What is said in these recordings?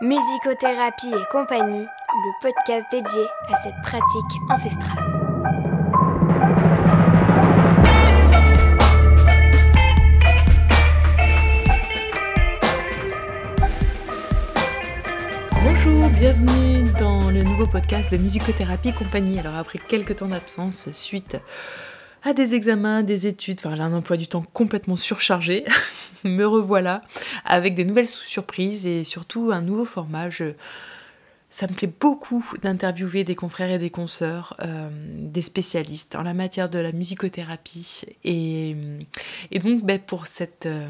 Musicothérapie et compagnie, le podcast dédié à cette pratique ancestrale. Bonjour, bienvenue dans le nouveau podcast de Musicothérapie et compagnie. Alors après quelques temps d'absence suite à des examens, des études, enfin un emploi du temps complètement surchargé, me revoilà avec des nouvelles surprises et surtout un nouveau format. ça me plaît beaucoup d'interviewer des confrères et des consoeurs, euh, des spécialistes en la matière de la musicothérapie. Et, donc ben, pour, cette, euh,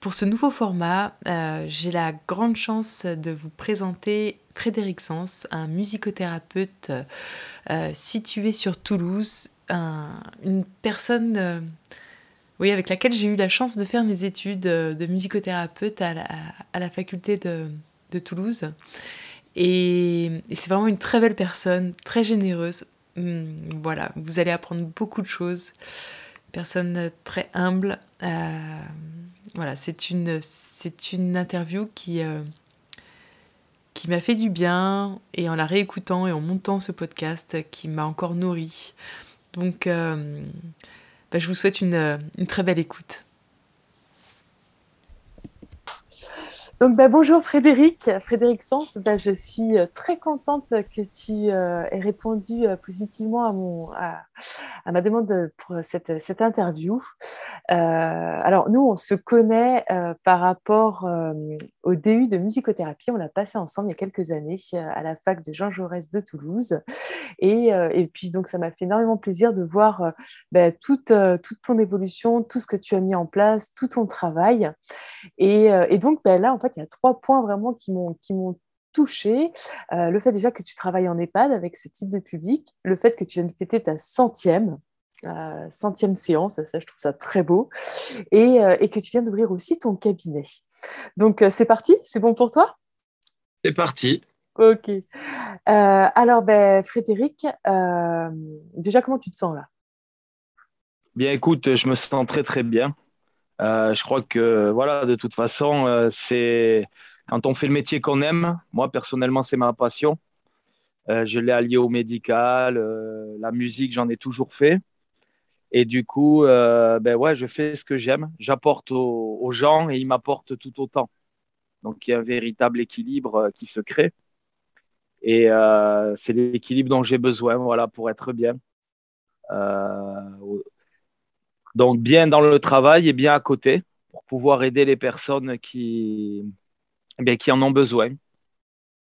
pour ce nouveau format, euh, j'ai la grande chance de vous présenter Frédéric Sens, un musicothérapeute situé sur Toulouse une personne oui, avec laquelle j'ai eu la chance de faire mes études euh, de musicothérapeute à la, faculté de, Toulouse. Et, c'est vraiment une très belle personne, très généreuse. Hum, voilà, vous allez apprendre beaucoup de choses. Personne très humble. Euh, voilà, c'est une, c'est une interview qui, qui m'a fait du bien et en la réécoutant et en montant ce podcast qui m'a encore nourri. Donc, euh, bah, je vous souhaite une, une très belle écoute. Bah, bonjour Frédéric, Frédéric Sens. Bah, je suis euh, très contente que tu euh, aies répondu euh, positivement à, mon, ma demande pour cette, cette interview. alors, nous, on se connaît par rapport au DU de musicothérapie. On l'a passé ensemble il y a quelques années à la fac de Jean Jaurès de Toulouse. Et, et puis, donc, ça m'a fait énormément plaisir de voir bah, toute, toute ton évolution, tout ce que tu as mis en place, tout ton travail. Et, et donc, là, en fait, il y a trois points vraiment qui m'ont touché. Euh, le fait déjà que tu travailles en EHPAD avec ce type de public, le fait que tu viennes fêter ta centième, euh, centième séance, ça je trouve ça très beau, et, euh, et que tu viens d'ouvrir aussi ton cabinet. Donc c'est parti, c'est bon pour toi? C'est parti. Ok. alors ben, Frédéric, déjà comment tu te sens là? Bien écoute, je me sens très très bien. Euh, je crois que voilà, de toute façon, euh, c'est quand on fait le métier qu'on aime. Moi personnellement, c'est ma passion. Euh, je l'ai allié au médical, la musique, j'en ai toujours fait. Et du coup, ben ouais, je fais ce que j'aime. J'apporte aux, gens et ils m'apportent tout autant. Donc il y a un véritable équilibre qui se crée. Et c'est l'équilibre dont j'ai besoin, voilà, pour être bien. Donc, bien dans le travail et bien à côté pour pouvoir aider les personnes qui, eh qui en ont besoin.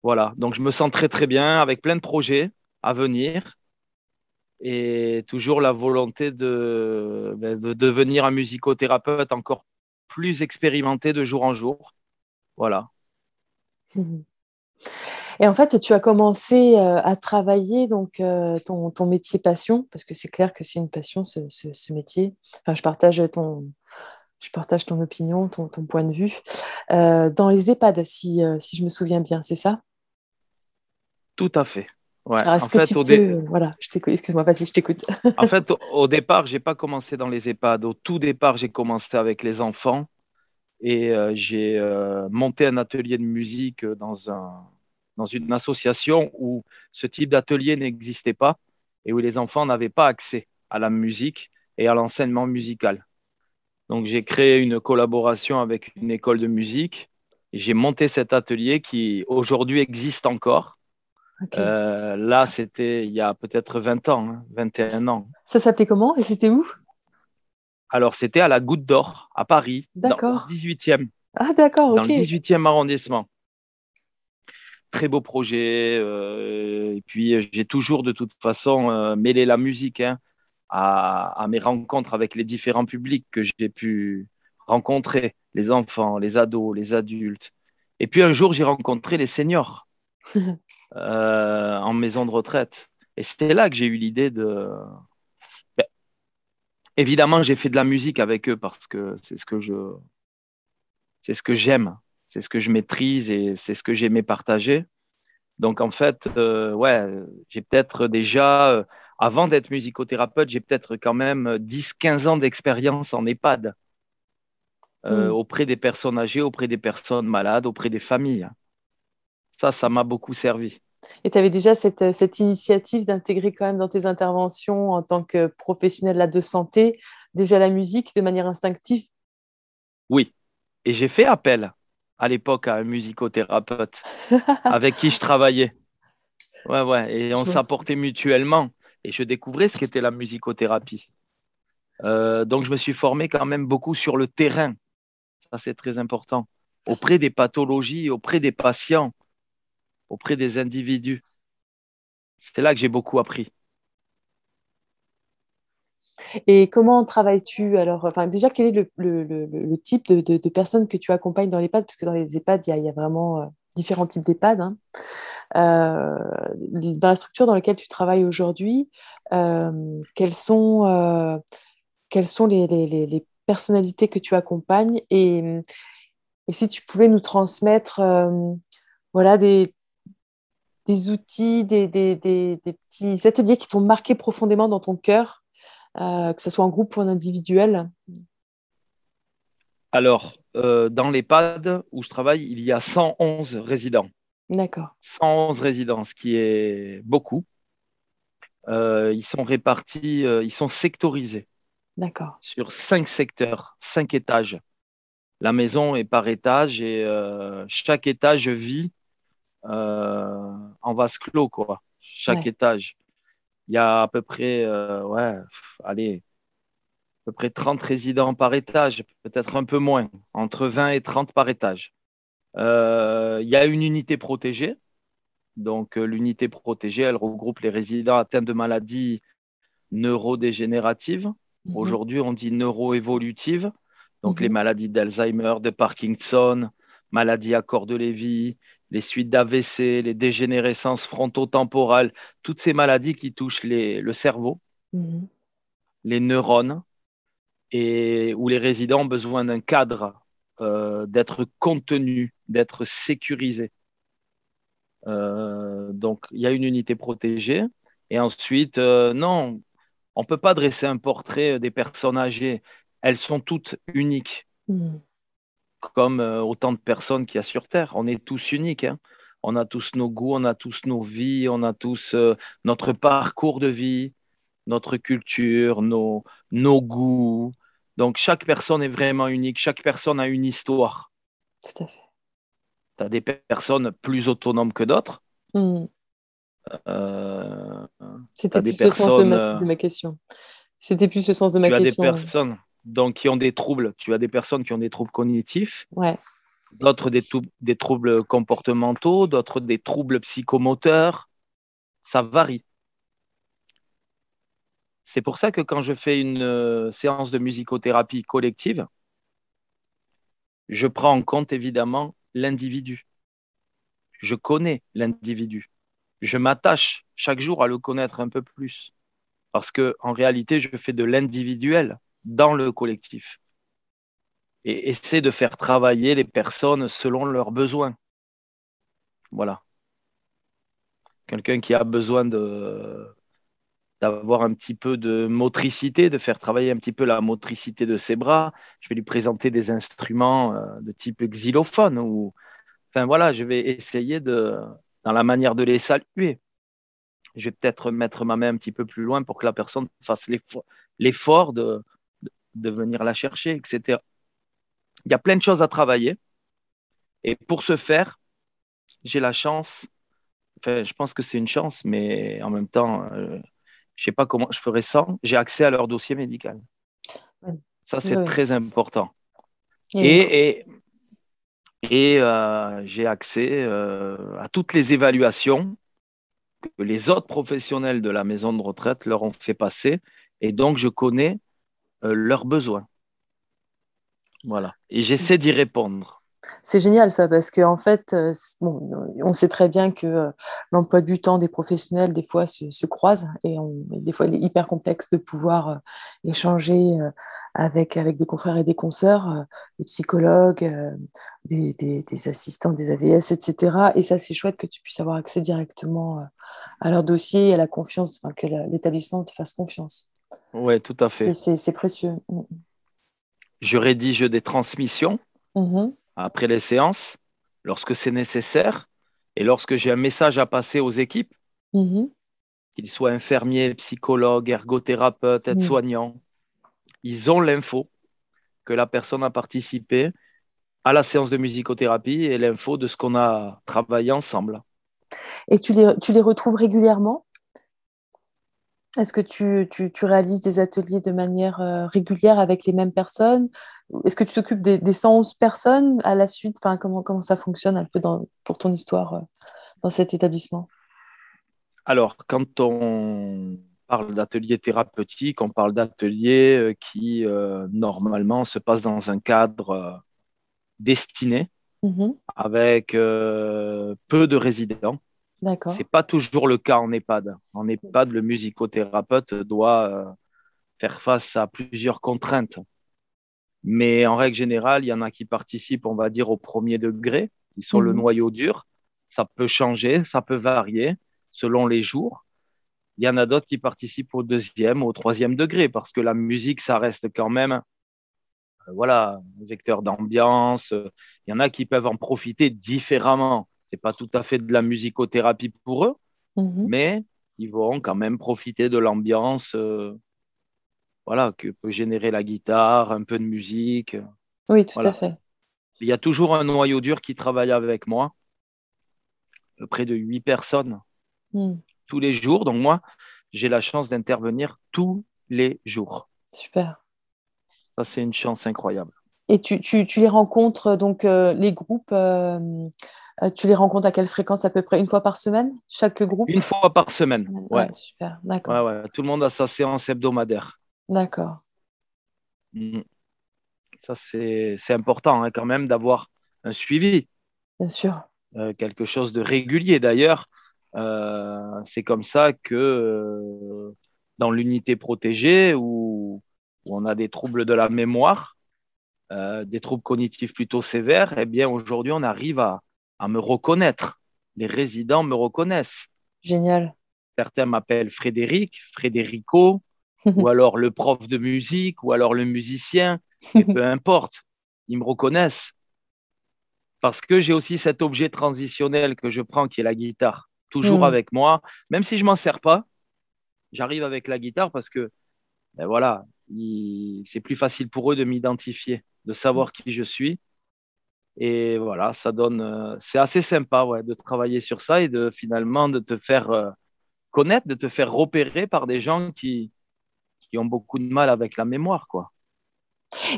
Voilà, donc je me sens très très bien avec plein de projets à venir et toujours la volonté de, ben, de devenir un musicothérapeute encore plus expérimenté de jour en jour. Voilà. Et en fait, tu as commencé euh, à travailler donc euh, ton, ton, métier passion, parce que c'est clair que c'est une passion ce, ce, métier. Enfin, je partage ton, je partage ton opinion, ton, ton point de vue. Euh, dans les EHPAD, si, si je me souviens bien, c'est ça? Tout à fait. Ouais. en fait, au peux... voilà, excuse-moi, vas-y, je t'écoute. en fait, au, départ, je n'ai pas commencé dans les EHPAD. Au tout départ, j'ai commencé avec les enfants et j'ai monté un atelier de musique dans un, dans une association où ce type d'atelier n'existait pas et où les enfants n'avaient pas accès à la musique et à l'enseignement musical. Donc j'ai créé une collaboration avec une école de musique et j'ai monté cet atelier qui aujourd'hui existe encore. Euh, là, c'était il y a peut-être 20 ans, 21 hein, ans. Ça s'appelait comment et c'était où? Alors, c'était à la Goutte d'Or, à Paris, d'accord. dans le 18e. Ah, d'accord, Dans le 18e arrondissement très beau projet. Euh, et puis, j'ai toujours de toute façon euh, mêlé la musique hein, à, mes rencontres avec les différents publics que j'ai pu rencontrer, les enfants, les ados, les adultes. Et puis un jour, j'ai rencontré les seniors euh, en maison de retraite. Et c'était là que j'ai eu l'idée de... Ben, évidemment, j'ai fait de la musique avec eux parce que c'est ce que je... C'est ce que j'aime c'est ce que je maîtrise et c'est ce que j'aimais partager. Donc en fait, euh, ouais, j'ai peut-être déjà, euh, avant d'être musicothérapeute, j'ai peut-être quand même 10-15 ans d'expérience en EHPAD, euh, mm. auprès des personnes âgées, auprès des personnes malades, auprès des familles. Ça, ça m'a beaucoup servi. Et tu avais déjà cette, cette initiative d'intégrer quand même dans tes interventions en tant que professionnel de santé, déjà la musique de manière instinctive? Oui. Et j'ai fait appel à l'époque à un musicothérapeute avec qui je travaillais. Ouais, ouais. Et on s'apportait mutuellement. Et je découvrais ce qu'était la musicothérapie. Euh, donc, je me suis formé quand même beaucoup sur le terrain. Ça, c'est très important. Auprès des pathologies, auprès des patients, auprès des individus. C'est là que j'ai beaucoup appris. Et comment travailles-tu alors enfin, Déjà, quel est le, type de, personnes que tu accompagnes dans l'EHPAD Parce que dans les EHPAD, il y, a, vraiment euh, différents types d'EHPAD. Hein. Euh, dans la structure dans laquelle tu travailles aujourd'hui, euh, quelles sont, quelles sont les, personnalités que tu accompagnes et, si tu pouvais nous transmettre voilà, des, des outils, des, des, petits ateliers qui t'ont marqué profondément dans ton cœur euh, que ce soit en groupe ou en individuel? Alors, euh, dans l'EHPAD où je travaille, il y a 111 résidents. D'accord. 111 résidents, ce qui est beaucoup. Euh, ils sont répartis, ils sont sectorisés. D'accord. Sur cinq secteurs, cinq étages. La maison est par étage et chaque étage vit en vase clos, quoi. Chaque étage il y a à peu près, euh, ouais, allez, peu près 30 résidents par étage, peut-être un peu moins, entre 20 et 30 par étage. Euh, il y a une unité protégée. Donc, euh, l'unité protégée, elle regroupe les résidents atteints de maladies neurodégénératives. Mhm. Aujourd'hui, on dit neuroévolutives. Donc, les mhm. maladies d'Alzheimer, de Parkinson, maladies à corps de Lévy, les suites d'AVC, les dégénérescences frontotemporales, toutes ces maladies qui touchent le cerveau, mhm. les neurones, et où les résidents ont besoin d'un cadre, euh, d'être contenus, d'être sécurisés. Euh, donc, il y a une unité protégée. Et ensuite, euh, non, on ne peut pas dresser un portrait des personnes âgées. Elles sont toutes uniques. Mhm comme autant de personnes qu'il y a sur Terre. On est tous uniques. Hein. On a tous nos goûts, on a tous nos vies, on a tous notre parcours de vie, notre culture, nos, nos goûts. Donc chaque personne est vraiment unique, chaque personne a une histoire. Tout à fait. Tu as des personnes plus autonomes que d'autres. Hmm. Euh, C'était plus le sens de ma, de ma question. C'était plus le sens de ma question. Tu as des personnes donc qui ont des troubles. Tu as des personnes qui ont des troubles cognitifs, ouais. d'autres des, des, troubles comportementaux, d'autres des troubles psychomoteurs. Ça varie. C'est pour ça que quand je fais une euh, séance de musicothérapie collective, je prends en compte évidemment l'individu. Je connais l'individu. Je m'attache chaque jour à le connaître un peu plus. Parce qu'en réalité, je fais de l'individuel dans le collectif et essaie de faire travailler les personnes selon leurs besoins. Voilà. Quelqu'un qui a besoin de d'avoir un petit peu de motricité, de faire travailler un petit peu la motricité de ses bras. Je vais lui présenter des instruments euh, de type xylophone ou enfin voilà, je vais essayer de dans la manière de les saluer. Je vais peut-être mettre ma main un petit peu plus loin pour que la personne fasse l'effort de, venir la chercher, etc. Il y a plein de choses à travailler. Et pour ce faire, j'ai la chance, enfin, je pense que c'est une chance, mais en même temps, euh, je ne sais pas comment je ferais sans, j'ai accès à leur dossier médical. Ça, c'est très important. Et, et, euh, j'ai accès euh, à toutes les évaluations que les autres professionnels de la maison de retraite leur ont fait passer. Et donc, je connais euh, leurs besoins. Voilà. Et j'essaie d'y répondre. C'est génial ça, parce qu'en en fait, euh, on sait très bien que euh, l'emploi du temps des professionnels, des fois, se, croise et, des fois, il est hyper complexe de pouvoir échanger avec, avec des confrères et des consoeurs, des psychologues, des, des, assistants, des AVS, etc. Et ça, c'est chouette que tu puisses avoir accès directement à leur dossier et à la confiance, enfin, que l'établissement te fasse confiance. Oui, tout à fait. C'est précieux. Mm. Je rédige des transmissions mm-hmm. Après les séances, lorsque c'est nécessaire. Et lorsque j'ai un message à passer aux équipes, Mhm. qu'ils soient infirmiers, psychologues, ergothérapeutes, aides-soignants, ils ont l'info que la personne a participé à la séance de musicothérapie et l'info de ce qu'on a travaillé ensemble. Et tu les, tu les retrouves régulièrement? Est-ce que tu, tu- tu réalises des ateliers de manière euh, régulière avec les mêmes personnes? Est-ce que tu t'occupes des, des 111 personnes à la suite? Enfin, comment, comment ça fonctionne un peu dans, pour ton histoire euh, dans cet établissement? Alors, quand on parle d'ateliers thérapeutiques, on parle d'ateliers euh, qui, euh, normalement, se passent dans un cadre destiné Mhm. avec euh, peu de résidents. D'accord. C'est pas toujours le cas en EHPAD. En EHPAD, le musicothérapeute doit euh, faire face à plusieurs contraintes. Mais en règle générale, il y en a qui participent, on va dire, au premier degré, qui sont le Mhm. noyau dur. Ça peut changer, ça peut varier selon les jours. Il y en a d'autres qui participent au deuxième, au troisième degré, parce que la musique, ça reste quand même, euh, voilà, un vecteur d'ambiance. Il y en a qui peuvent en profiter différemment. C'est pas tout à fait de la musicothérapie pour eux, Mhm. mais ils vont quand même profiter de l'ambiance, euh, voilà, que peut générer la guitare, un peu de musique. Oui, tout Voilà. à fait. Il y a toujours un noyau dur qui travaille avec moi, euh, près de huit personnes Mhm. tous les jours. Donc moi, j'ai la chance d'intervenir tous les jours. Super. Ça, c'est une chance incroyable. Et tu, tu, tu les rencontres, donc euh, les groupes, euh, tu les rencontres à quelle fréquence à peu près? Une fois par semaine? Chaque groupe? Une fois par semaine. Ouais, Ouais, super. D'accord. ouais, ouais. Tout le monde a sa séance hebdomadaire. D'accord. Mhm. Ça, c'est important hein, quand même d'avoir un suivi. Bien sûr. euh, quelque chose de régulier. D'ailleurs, euh, c'est comme ça que euh, dans l'unité protégée, où, où on a des troubles de la mémoire, des troubles cognitifs plutôt sévères, eh bien aujourd'hui, on arrive à, à me reconnaître. Les résidents me reconnaissent. Génial. Certains m'appellent Frédéric, Frédérico, ou alors le prof de musique, ou alors le musicien, et peu importe, ils me reconnaissent. Parce que j'ai aussi cet objet transitionnel que je prends, qui est la guitare, toujours Mm. avec moi, même si je m'en sers pas, j'arrive avec la guitare parce que, ben voilà, il- c'est plus facile pour eux de m'identifier, de savoir qui je suis. Et voilà, ça donne, euh, c'est assez sympa, ouais, de travailler sur ça et de finalement de te faire euh, connaître, de te faire repérer par des gens qui, qui ont beaucoup de mal avec la mémoire, quoi.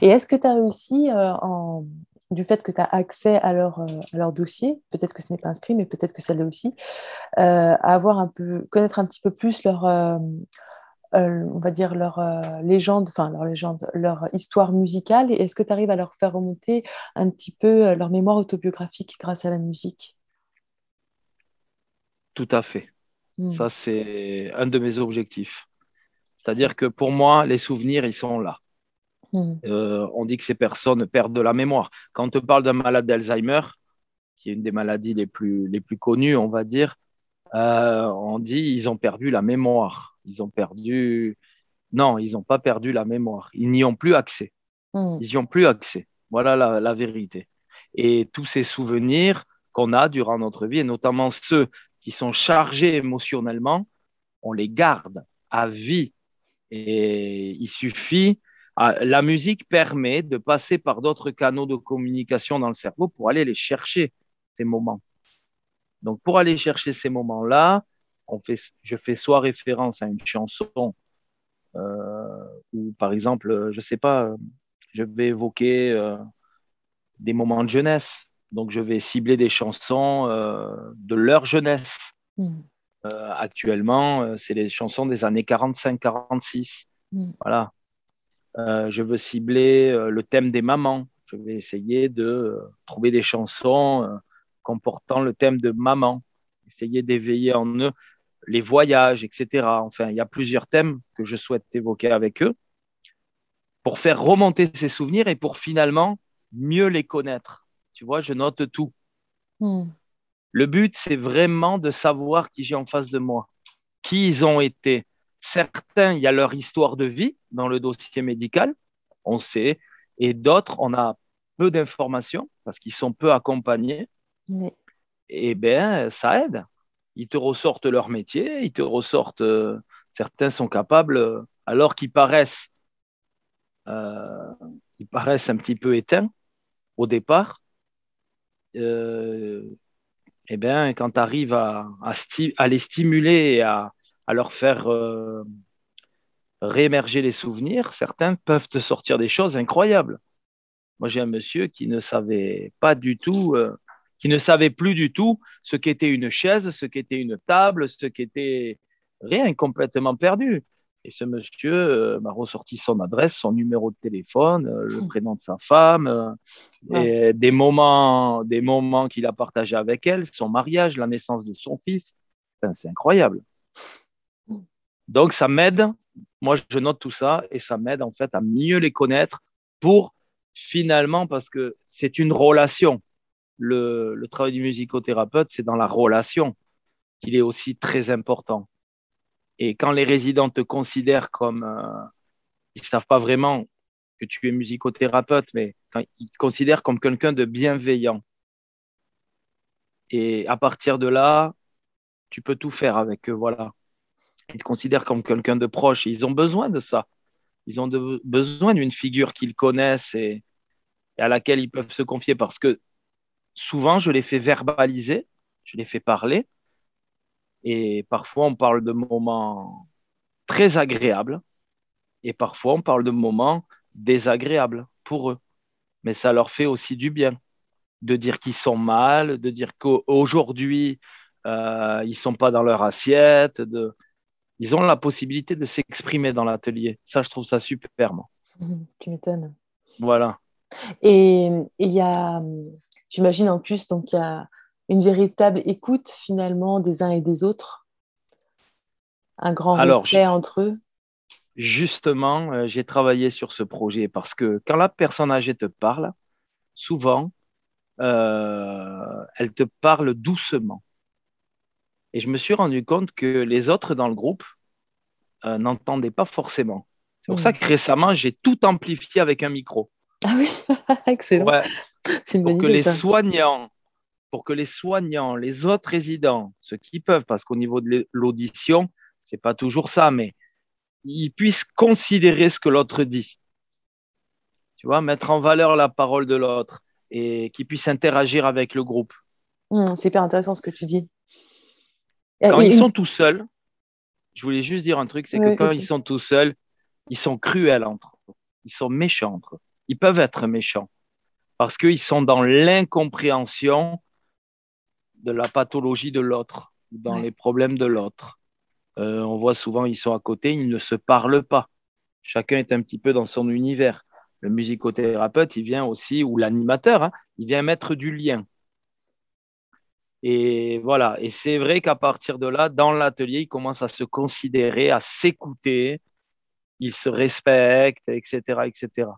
Et est-ce que tu as réussi, euh, en... du fait que tu as accès à leur, euh, à leur dossier, peut-être que ce n'est pas inscrit, mais peut-être que ça l'est aussi, euh, à avoir un peu, connaître un petit peu plus leur, euh, on va dire leur légende, enfin leur légende, leur histoire musicale, et est-ce que tu arrives à leur faire remonter un petit peu leur mémoire autobiographique grâce à la musique? Tout à fait. Mm. Ça, c'est un de mes objectifs. C'est-à-dire que pour moi, les souvenirs, ils sont là. Mm. Euh, on dit que ces personnes perdent de la mémoire. Quand on te parle d'un malade d'Alzheimer, qui est une des maladies les plus, les plus connues, on va dire, euh, on dit ils ont perdu la mémoire. Ils ont perdu. Non, ils n'ont pas perdu la mémoire. Ils n'y ont plus accès. Mm. Ils n'y ont plus accès. Voilà la, la vérité. Et tous ces souvenirs qu'on a durant notre vie, et notamment ceux qui sont chargés émotionnellement, on les garde à vie. Et il suffit, ah, la musique permet de passer par d'autres canaux de communication dans le cerveau pour aller les chercher, ces moments. Donc, pour aller chercher ces moments-là, fait, je fais soit référence à une chanson, euh, ou par exemple, je ne sais pas, je vais évoquer euh, des moments de jeunesse. Donc, je vais cibler des chansons euh, de leur jeunesse. Mm. Euh, actuellement, euh, c'est les chansons des années 45-46. Mm. Voilà. Euh, je veux cibler le thème des mamans. Je vais essayer de trouver des chansons comportant le thème de maman. Essayer d'éveiller en eux les voyages, etc. Enfin, il y a plusieurs thèmes que je souhaite évoquer avec eux pour faire remonter ces souvenirs et pour finalement mieux les connaître. Tu vois, je note tout. Mm. Le but, c'est vraiment de savoir qui j'ai en face de moi, qui ils ont été. Certains, il y a leur histoire de vie dans le dossier médical, on sait, et d'autres, on a peu d'informations parce qu'ils sont peu accompagnés. Oui. eh bien, ça aide. Ils te ressortent leur métier, ils te ressortent, euh, certains sont capables, euh, alors qu'ils paraissent, euh, ils paraissent un petit peu éteints au départ, eh bien, quand tu arrives à, les stimuler et à, leur faire réémerger les souvenirs, certains peuvent te sortir des choses incroyables. Moi, j'ai un monsieur qui ne savait pas du tout, euh, qui ne savait plus du tout ce qu'était une chaise, ce qu'était une table, ce qu'était rien, complètement perdu. Et ce monsieur euh, m'a ressorti son adresse, son numéro de téléphone, euh, le hmm. prénom de sa femme, et des moments, des moments qu'il a partagés avec elle, son mariage, la naissance de son fils. c'est incroyable. Hmm. Donc, ça m'aide. Moi, je note tout ça et ça m'aide en fait à mieux les connaître pour finalement, parce que c'est une relation. Le, travail du musicothérapeute, c'est dans la relation qu'il est aussi très important. Et quand les résidents te considèrent comme, euh, ils ne savent pas vraiment que tu es musicothérapeute, mais quand ils te considèrent comme quelqu'un de bienveillant. Et à partir de là, tu peux tout faire avec eux, voilà. Ils te considèrent comme quelqu'un de proche. ils ont besoin de ça. Ils ont besoin d'une figure qu'ils connaissent et, à laquelle ils peuvent se confier parce que souvent, je les fais verbaliser, je les fais parler. Et parfois, on parle de moments très agréables et parfois, on parle de moments désagréables pour eux. Mais ça leur fait aussi du bien de dire qu'ils sont mal, de dire qu'aujourd'hui, euh, ils ne sont pas dans leur assiette. De... Ils ont la possibilité de s'exprimer dans l'atelier. Ça, je trouve ça superbe. Mmh, tu m'étonnes. Voilà. Et il y a, j'imagine en plus, donc il y a une véritable écoute finalement des uns et des autres, un grand respect entre eux? Justement, euh, j'ai travaillé sur ce projet parce que quand la personne âgée te parle, souvent, euh, elle te parle doucement. Et je me suis rendu compte que les autres dans le groupe euh, n'entendaient pas forcément. C'est pour ça que récemment, j'ai tout amplifié avec un micro. Ah oui, excellent. C'est pour que les soignants, pour que les soignants, les autres résidents, ceux qui peuvent, parce qu'au niveau de l'audition, c'est pas toujours ça, mais ils puissent considérer ce que l'autre dit. Tu vois, mettre en valeur la parole de l'autre et qu'ils puissent interagir avec le groupe. Mmh, c'est hyper intéressant ce que tu dis. Quand ils sont tout seuls, je voulais juste dire un truc, c'est que quand ils sont tout seuls, ils sont cruels entre eux. Ils sont méchants entre eux ils peuvent être méchants parce qu'ils sont dans l'incompréhension de la pathologie de l'autre, dans les problèmes de l'autre. Euh, on voit souvent, ils sont à côté, ils ne se parlent pas. Chacun est un petit peu dans son univers. Le musicothérapeute, il vient aussi, ou l'animateur, hein, il vient mettre du lien. Et voilà, et c'est vrai qu'à partir de là, dans l'atelier, ils commencent à se considérer, à s'écouter, ils se respectent, etc., etc.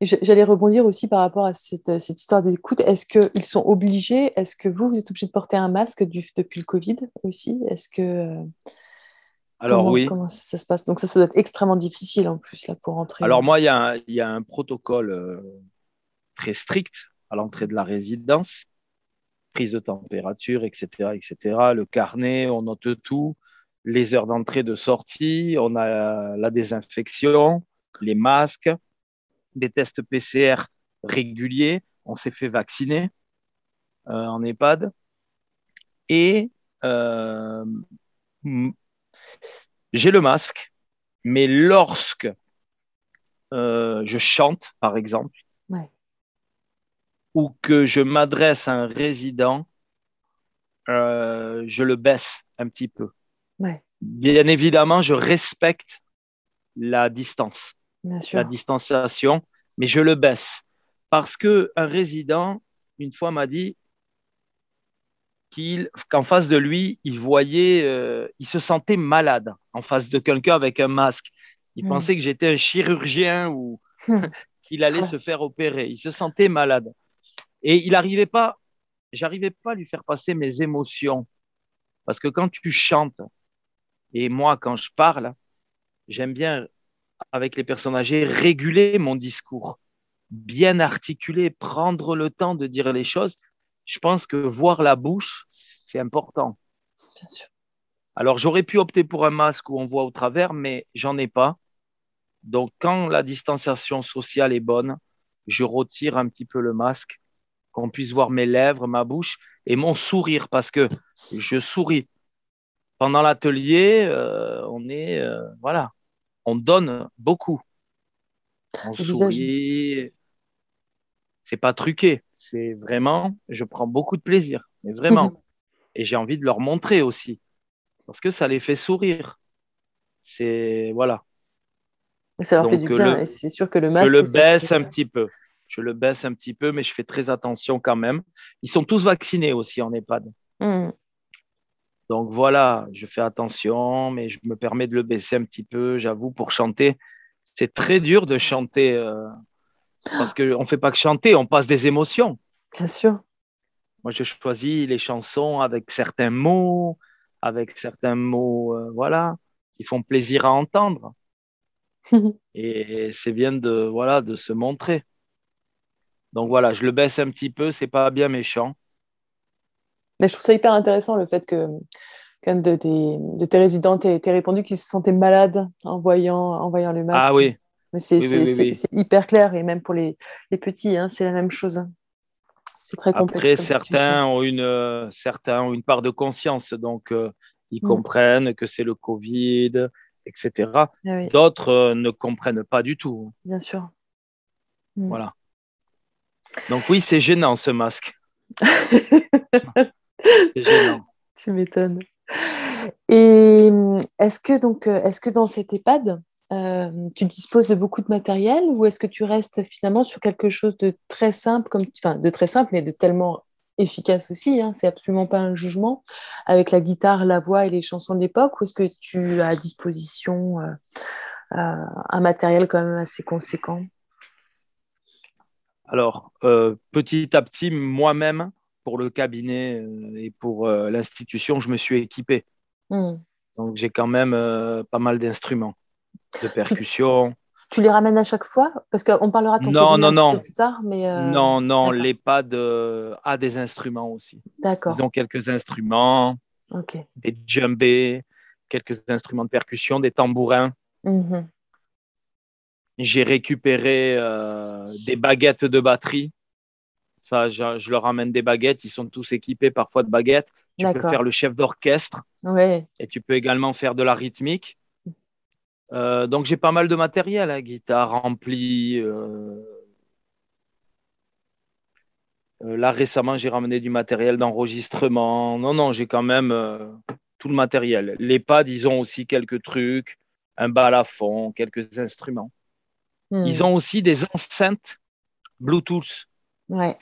J'allais rebondir aussi par rapport à cette, histoire d'écoute. Est-ce qu'ils sont obligés? Est-ce que vous, vous êtes obligé de porter un masque depuis le Covid aussi? Est-ce que. Euh, Alors comment, oui. Comment ça se passe? Donc ça, ça doit être extrêmement difficile en plus là, pour entrer. Alors moi, il y, a un protocole euh, très strict à l'entrée de la résidence. Prise de température, etc., etc. Le carnet, on note tout. Les heures d'entrée, de sortie. On a la désinfection, les masques des tests PCR réguliers. On s'est fait vacciner euh, en EHPAD. Et euh, j'ai le masque, mais lorsque euh, je chante, par exemple, ou que je m'adresse à un résident, je le baisse un petit peu. Bien évidemment, je respecte la distance la distanciation, mais je le baisse. Parce qu'un résident, une fois, m'a dit qu'en face de lui, il voyait, euh, il se sentait malade en face de quelqu'un avec un masque. Il hmm. pensait que j'étais un chirurgien ou qu'il allait se faire opérer. Il se sentait malade. Et il n'arrivait pas, j'arrivais pas à lui faire passer mes émotions. Parce que quand tu chantes, et moi, quand je parle, j'aime bien avec les personnes âgées, réguler mon discours, bien articuler, prendre le temps de dire les choses. je pense que voir la bouche, c'est important. Bien sûr. Alors, j'aurais pu opter pour un masque où on voit au travers, mais j'en ai pas. Donc, quand la distanciation sociale est bonne, je retire un petit peu le masque, qu'on puisse voir mes lèvres, ma bouche et mon sourire, parce que je souris. Pendant l'atelier, euh, on est, euh, voilà, on donne beaucoup. On sourit. C'est pas truqué, c'est vraiment, je prends beaucoup de plaisir, mais vraiment. et j'ai envie de leur montrer aussi, parce que ça les fait sourire. C'est voilà. Ça leur fait du bien, et c'est sûr que le masque. Je le baisse un petit peu. Je le baisse un petit peu, mais je fais très attention quand même. Ils sont tous vaccinés aussi en EHPAD. Hmm. Donc voilà, je fais attention, mais je me permets de le baisser un petit peu, j'avoue, pour chanter. C'est très dur de chanter euh, parce qu'on ne fait pas que chanter, on passe des émotions. Bien sûr. Moi, je choisis les chansons avec certains mots, avec certains mots, euh, voilà, qui font plaisir à entendre. Et c'est bien de, voilà, de se montrer. Donc voilà, je le baisse un petit peu, c'est pas bien méchant. Mais je trouve ça hyper intéressant le fait que de, de, tes résidents t'aient répondu qu'ils se sentaient malades en voyant, en voyant le masque. Ah oui. Mais c'est hyper clair et même pour les, les petits, hein, c'est la même chose. C'est très complexe. Après, certains ont, une, euh, certains ont une part de conscience, donc euh, ils mm. comprennent que c'est le Covid, etc. Ah D'autres euh, ne comprennent pas du tout. Bien sûr. Mm. Voilà. Donc oui, c'est gênant ce masque. Tu m'étonnes. Et est-ce que donc, est-ce que dans cet EHPAD, euh, tu disposes de beaucoup de matériel ou est-ce que tu restes finalement sur quelque chose de très simple, comme, enfin de très simple, mais de tellement efficace aussi, hein, c'est absolument pas un jugement, avec la guitare, la voix et les chansons de l'époque, ou est-ce que tu as à disposition euh, euh, un matériel quand même assez conséquent? Alors, petit à petit, moi-même, pour le cabinet et pour l'institution, je me suis équipé. Hmm. Donc, j'ai quand même pas mal d'instruments de percussion. Tu les ramènes à chaque fois? Parce qu'on parlera ton non, non, non. plus tard. Mais euh, Non, non, euh, a des instruments aussi. D'accord. Ils ont quelques instruments, des djembés, quelques instruments de percussion, des tambourins. Mhm. J'ai récupéré euh, des baguettes de batterie. Ça, je, leur ramène des baguettes. Ils sont tous équipés parfois de baguettes. Tu peux faire le chef d'orchestre. Ouais. Et tu peux également faire de la rythmique. Euh, donc j'ai pas mal de matériel, hein, guitare, ampli. Euh, euh, là récemment j'ai ramené du matériel d'enregistrement. Non, non, j'ai quand même tout le matériel. Les pads, ils ont aussi quelques trucs, un balafon, quelques instruments. Hmm. Ils ont aussi des enceintes Bluetooth. Ouais.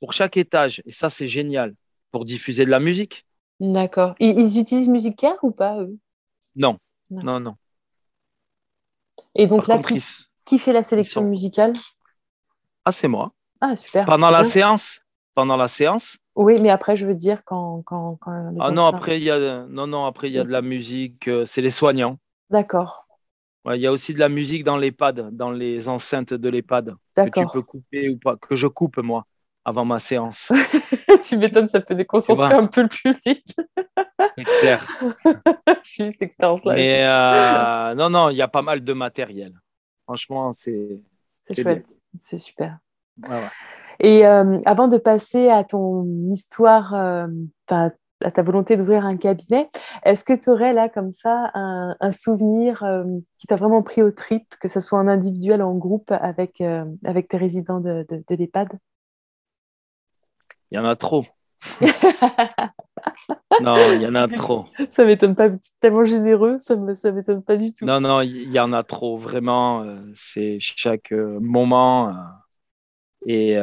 Pour chaque étage. Et ça, c'est génial. Pour diffuser de la musique. D'accord. Ils, utilisent Musicaire ou pas eux? Non. Non, non. Et donc là, qui, fait la sélection musicale? Ah, c'est moi. Ah, super. Pendant la séance Pendant la séance Oui, mais après, je veux dire, quand. quand, quand ah non, après, il y a, non, non, après, il y a de la musique, euh, c'est les soignants. D'accord. Il y a aussi de la musique dans l'EHPAD, dans les enceintes de l'EHPAD. Que tu peux couper ou pas, que je coupe, moi, avant ma séance. tu m'étonnes, ça peut déconcentrer un peu le public. C'est clair. Juste cette expérience-là. Mais euh, non, non, il y a pas mal de matériel. Franchement, c'est. C'est chouette, c'est super. Et euh, avant de passer à ton histoire, euh, à ta volonté d'ouvrir un cabinet, est-ce que tu aurais là comme ça un, souvenir qui t'a vraiment pris au trip, que ce soit en individuel ou en groupe avec, avec tes résidents de, de, de l'EHPAD Il y en a trop. non, il y en a trop. Ça m'étonne pas, tellement généreux, ça ne ça m'étonne pas du tout. Non, non, il y en a trop, vraiment. Euh, c'est chaque euh, moment. Euh, et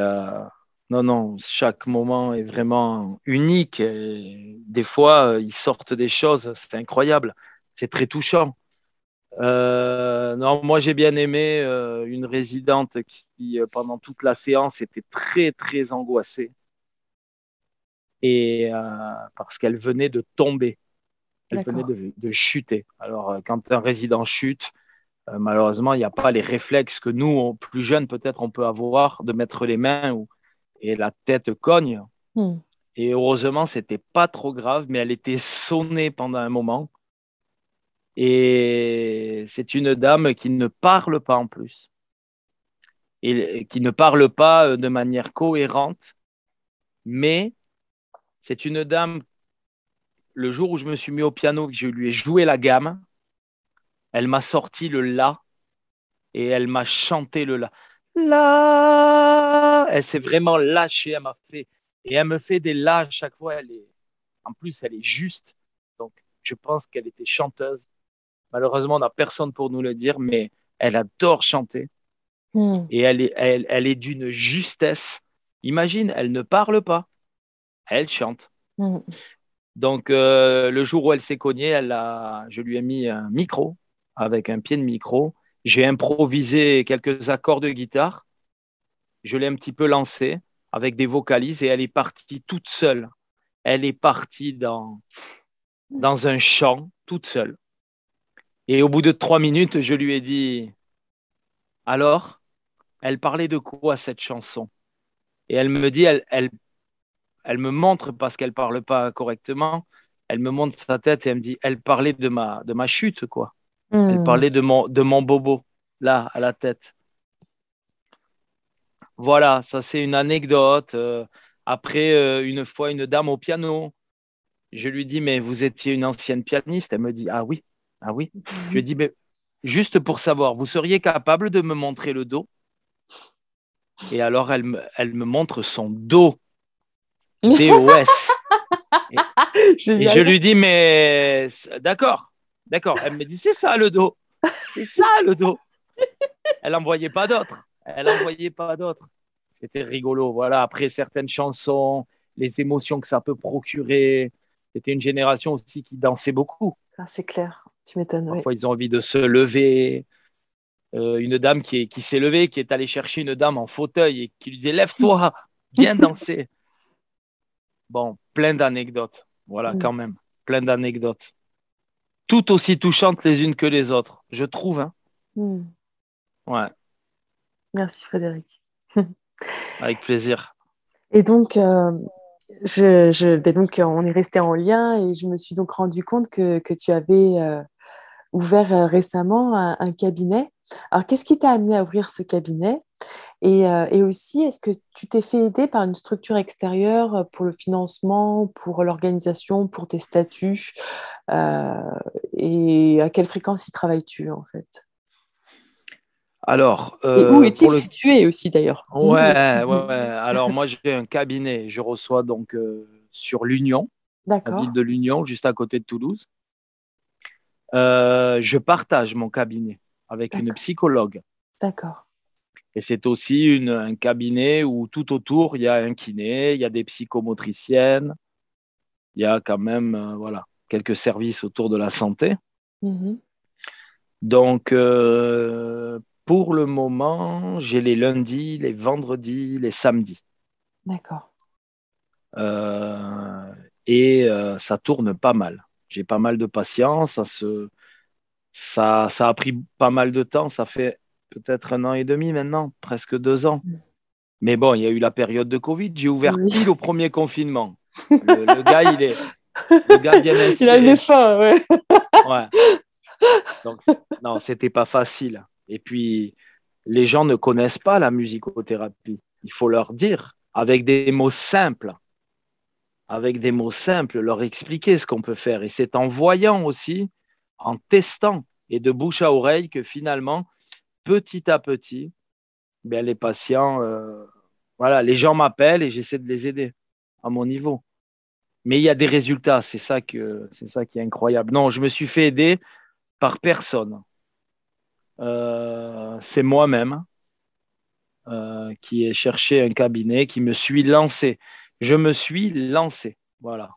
non, non, chaque moment est vraiment unique. des fois, ils sortent des choses, c'est incroyable. C'est très touchant. non, moi j'ai bien aimé une résidente qui, pendant toute la séance, était très, très angoissée et euh, parce qu'elle venait de tomber, elle venait de, chuter. Alors, euh, quand un résident chute, euh, malheureusement, il n'y a pas les réflexes que nous, plus jeunes, peut-être, on peut avoir de mettre les mains ou et la tête cogne. Hmm. Et heureusement, c'était pas trop grave, mais elle était sonnée pendant un moment. Et c'est une dame qui ne parle pas en plus. Et qui ne parle pas de manière cohérente. Mais c'est une dame, le jour où je me suis mis au piano, que je lui ai joué la gamme, elle m'a sorti le La et elle m'a chanté le La. La Elle s'est vraiment lâchée, elle m'a fait. Et elle me fait des La à chaque fois. Elle est, en plus, elle est juste. Donc, je pense qu'elle était chanteuse. Malheureusement, on n'a personne pour nous le dire, mais elle adore chanter. Hmm. Et elle est, elle, elle est d'une justesse. Imagine, elle ne parle pas. Elle chante. Hmm. Donc, euh, le jour où elle s'est cognée, elle a, je lui ai mis un micro avec un pied de micro. J'ai improvisé quelques accords de guitare. Je l'ai un petit peu lancé avec des vocalises et elle est partie toute seule. Elle est partie dans, dans un chant toute seule. Et au bout de trois minutes, je lui ai dit Alors, elle parlait de quoi cette chanson? Et elle me dit elle, elle, elle me montre, parce qu'elle ne parle pas correctement, elle me montre sa tête et elle me dit Elle parlait de ma, de ma chute, quoi. Elle Hmm. parlait de mon, de mon bobo, là, à la tête. Voilà, ça c'est une anecdote. Euh, après, euh, une fois, une dame au piano, je lui dis, mais vous étiez une ancienne pianiste. Elle me dit, ah oui, ah oui. Je lui dis, mais juste pour savoir, vous seriez capable de me montrer le dos? Et alors, elle me, elle me montre son dos, D-O-S. Et je lui dis, mais d'accord, d'accord. Elle me dit, c'est ça le dos. C'est ça le dos. Elle n'en voyait pas d'autres. Elle n'en voyait pas d'autres. C'était rigolo. Voilà, après certaines chansons, les émotions que ça peut procurer. C'était une génération aussi qui dansait beaucoup. Ah, c'est clair, tu m'étonnes. oui. Parfois, ils ont envie de se lever. Euh, une dame qui est- qui s'est levée, qui est allée chercher une dame en fauteuil et qui lui disait Lève-toi, viens danser. Bon, plein d'anecdotes. Voilà, Mm. quand même. Plein d'anecdotes. Tout aussi touchantes les unes que les autres, je trouve. hein. Hmm. Ouais, Merci Frédéric. avec plaisir. Et donc, euh, je, je, ben donc, on est resté en lien et je me suis donc rendu compte que, que tu avais euh, ouvert euh, récemment un, un cabinet. Alors, qu'est-ce qui t'a amené à ouvrir ce cabinet? Et, euh, et aussi, est-ce que tu t'es fait aider par une structure extérieure pour le financement, pour l'organisation, pour tes statuts euh, Et à quelle fréquence y travailles-tu en fait? Alors, Et euh, où est-il le- situé aussi d'ailleurs? Ouais, ouais, ouais. Alors, moi, j'ai un cabinet. Je reçois donc euh, sur l'Union, la ville de l'Union, juste à côté de Toulouse. Euh, je partage mon cabinet avec une psychologue. D'accord. Et c'est aussi une- un cabinet où tout autour, il y a un kiné, il y a des psychomotriciennes, il y a quand même euh, voilà, quelques services autour de la santé. Mhm. Donc, euh, pour le moment, j'ai les lundis, les vendredis, les samedis. D'accord. Euh, et ça tourne pas mal. J'ai pas mal de patience. Ça, se, ça, ça a pris pas mal de temps. Ça fait peut-être un an et demi maintenant, presque deux ans. Mm. Mais bon, il y a eu la période de Covid. J'ai ouvert Oui. pile au premier confinement. Le, le gars, il est, le gars bien Il a les fins, ouais. Ouais. Donc, non, c'était pas facile. Et puis, les gens ne connaissent pas la musicothérapie. Il faut leur dire, avec des mots simples, avec des mots simples, leur expliquer ce qu'on peut faire. Et c'est en voyant aussi, en testant et de bouche à oreille que finalement, petit à petit, ben, les patients, euh, voilà, les gens m'appellent et j'essaie de les aider à mon niveau. Mais il y a des résultats, c'est ça, que, c'est ça qui est incroyable. Non, je me suis fait aider par personne. Euh, c'est moi-même euh, qui ai cherché un cabinet, qui me suis lancé. Je me suis lancé, voilà.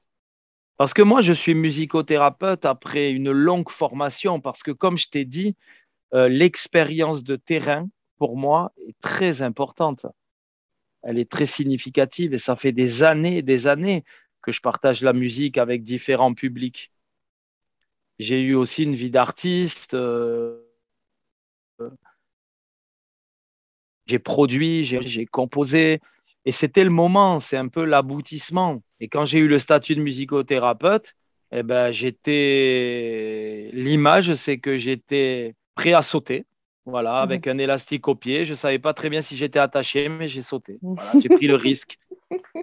Parce que moi, je suis musicothérapeute après une longue formation, parce que comme je t'ai dit, euh, l'expérience de terrain, pour moi, est très importante. Elle est très significative et ça fait des années et des années que je partage la musique avec différents publics. J'ai eu aussi une vie d'artiste. euh, j'ai produit, j'ai composé. Et c'était le moment, c'est un peu l'aboutissement. Et quand j'ai eu le statut de musicothérapeute, eh ben, j'étais. L'image, c'est que j'étais prêt à sauter. Voilà, avec un élastique au pied. Je ne savais pas très bien si j'étais attaché, mais j'ai sauté. j'ai pris le risque.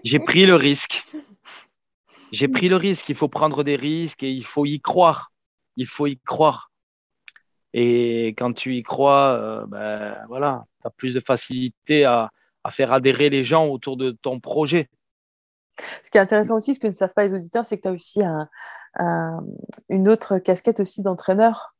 J'ai pris le risque. J'ai pris le risque. Il faut prendre des risques et il faut y croire. Il faut y croire. Et quand tu y crois, euh, ben, voilà, tu as plus de facilité à, à faire adhérer les gens autour de ton projet. Ce qui est intéressant aussi, ce que ne savent pas les auditeurs, c'est que tu as aussi une autre casquette aussi d'entraîneur.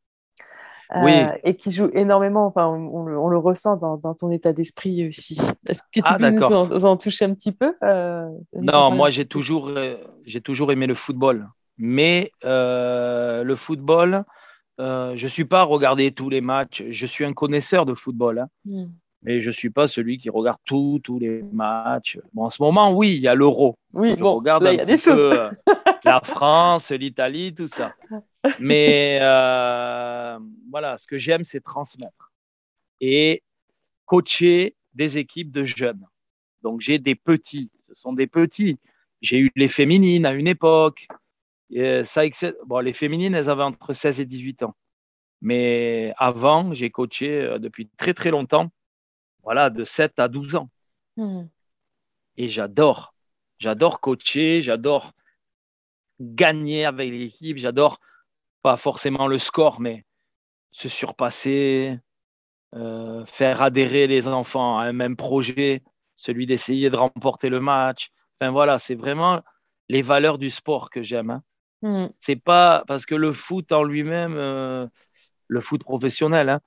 Euh, et qui joue énormément, enfin, on, le, ressent dans, ton état d'esprit aussi. Est-ce que tu ah, peux nous en, toucher un petit peu euh, Non, moi j'ai toujours, euh, j'ai toujours aimé le football. Mais le football, je ne suis pas à regarder tous les matchs. Je suis un connaisseur de football. Hein. Hmm mais je ne suis pas celui qui regarde tous les matchs. Bon, en ce moment, oui, il y a l'euro. Oui, je regarde il y a des choses. la France, l'Italie, tout ça. Mais euh, voilà, ce que j'aime, c'est transmettre et coacher des équipes de jeunes. Donc, j'ai des petits, ce sont des petits. J'ai eu les féminines à une époque. ça bon, les féminines, elles avaient entre 16 et 18 ans. Mais avant, j'ai coaché euh, depuis très très longtemps voilà, de 7 à 12 ans. Hmm. Et j'adore. J'adore coacher, j'adore gagner avec l'équipe, j'adore pas forcément le score, mais se surpasser, euh, faire adhérer les enfants à un même projet, celui d'essayer de remporter le match. Enfin voilà, c'est vraiment les valeurs du sport que j'aime. Hein. Hmm. C'est pas parce que le foot en lui-même, euh, le foot professionnel, hein,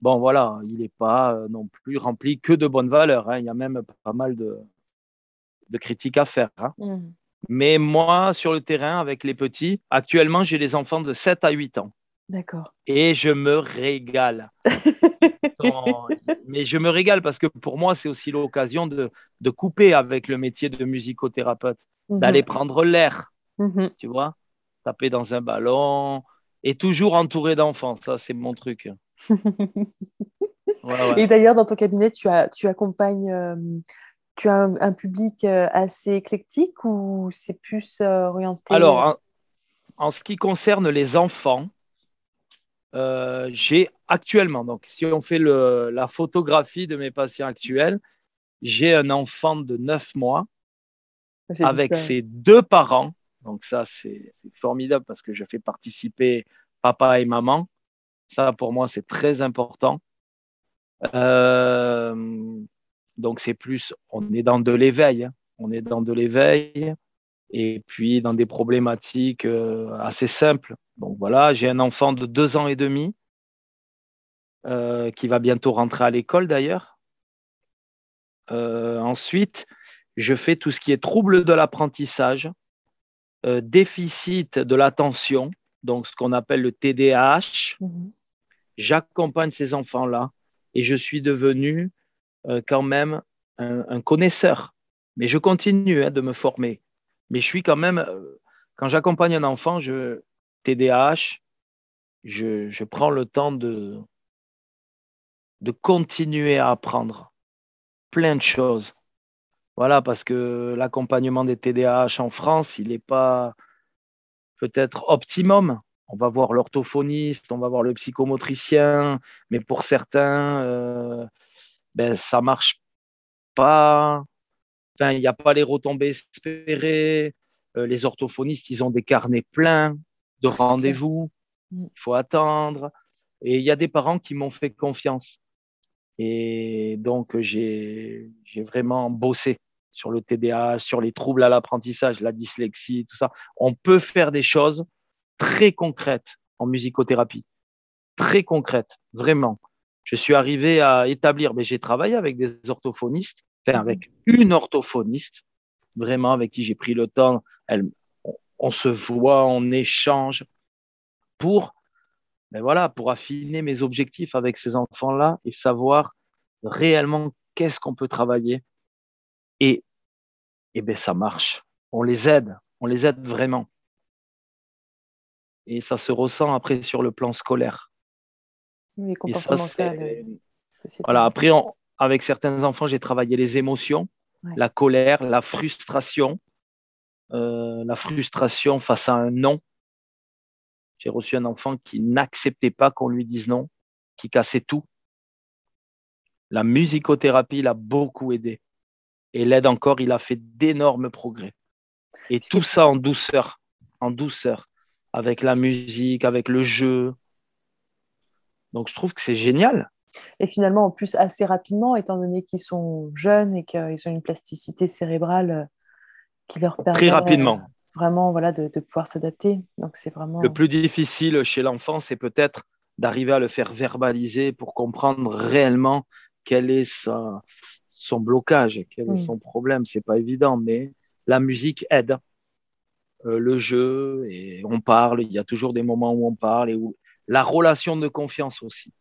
bon, voilà, il n'est pas euh, non plus rempli que de bonnes valeurs. Hein. Il y a même pas mal de, critiques à faire. Mmh. Mais moi, sur le terrain, avec les petits, actuellement, j'ai des enfants de 7 à 8 ans. D'accord. Et je me régale. Mais je me régale parce que pour moi, c'est aussi l'occasion de, couper avec le métier de musicothérapeute, mmh. d'aller prendre l'air, mmh. tu vois, taper dans un ballon et toujours entouré d'enfants. Ça, c'est mon truc. Et d'ailleurs, dans ton cabinet, tu, as, tu accompagnes, euh, tu as un, public euh, assez éclectique ou c'est plus euh, orienté Alors, en, ce qui concerne les enfants, j'ai actuellement, donc si on fait le, la photographie de mes patients actuels, j'ai un enfant de 9 mois avec ses deux parents. Donc ça, c'est formidable parce que je fais participer papa et maman. Ça, pour moi, c'est très important. Euh, donc, c'est plus, on est dans de l'éveil. Hein. On est dans de l'éveil et puis dans des problématiques euh, assez simples. Donc voilà, j'ai un enfant de deux ans et demi euh, qui va bientôt rentrer à l'école d'ailleurs. ensuite, je fais tout ce qui est trouble de l'apprentissage, déficit de l'attention, donc ce qu'on appelle le TDAH, j'accompagne ces enfants-là et je suis devenu euh, quand même un, connaisseur. Mais je continue hein, de me former. Mais je suis quand même, euh, quand j'accompagne un enfant, TDAH, je, prends le temps de, de continuer à apprendre plein de choses. Voilà, parce que l'accompagnement des TDAH en France, il n'est pas peut-être optimum on va voir l'orthophoniste, on va voir le psychomotricien, mais pour certains, euh, ben, ça ne marche pas. Enfin, il n'y a pas les retombées espérées. Euh, les orthophonistes, ils ont des carnets pleins de rendez-vous. Il faut attendre. Et il y a des parents qui m'ont fait confiance. Et donc, j'ai vraiment bossé sur le TDAH, sur les troubles à l'apprentissage, la dyslexie, tout ça. On peut faire des choses très concrète en musicothérapie. Très concrète, vraiment. Je suis arrivé à établir, mais j'ai travaillé avec des orthophonistes, enfin avec une orthophoniste, vraiment avec qui j'ai pris le temps. Elle, on, se voit, on échange pour, ben voilà, pour affiner mes objectifs avec ces enfants-là et savoir réellement qu'est-ce qu'on peut travailler. Et, et ben ça marche. On les aide, on les aide vraiment et ça se ressent après sur le plan scolaire. Oui, comportemental. voilà, après, avec certains enfants, j'ai travaillé les émotions. la colère, la frustration, euh, la frustration face à un non. J'ai reçu un enfant qui n'acceptait pas qu'on lui dise non, qui cassait tout. La musicothérapie l'a beaucoup aidé. Et l'aide encore, il a fait d'énormes progrès. Et tout ça en douceur, en douceur, avec la musique, avec le jeu. Donc je trouve que c'est génial. Et finalement, en plus, assez rapidement, étant donné qu'ils sont jeunes et qu'ils ont une plasticité cérébrale euh, qui leur permet Très rapidement. Vraiment voilà, de, pouvoir s'adapter. Donc, c'est vraiment. Le plus difficile chez l'enfant, c'est peut-être d'arriver à le faire verbaliser pour comprendre réellement quel est son blocage, quel est mm. son problème. C'est pas évident, mais la musique aide. Euh, le jeu, et on parle, il y a toujours des moments où on parle, et où la relation de confiance aussi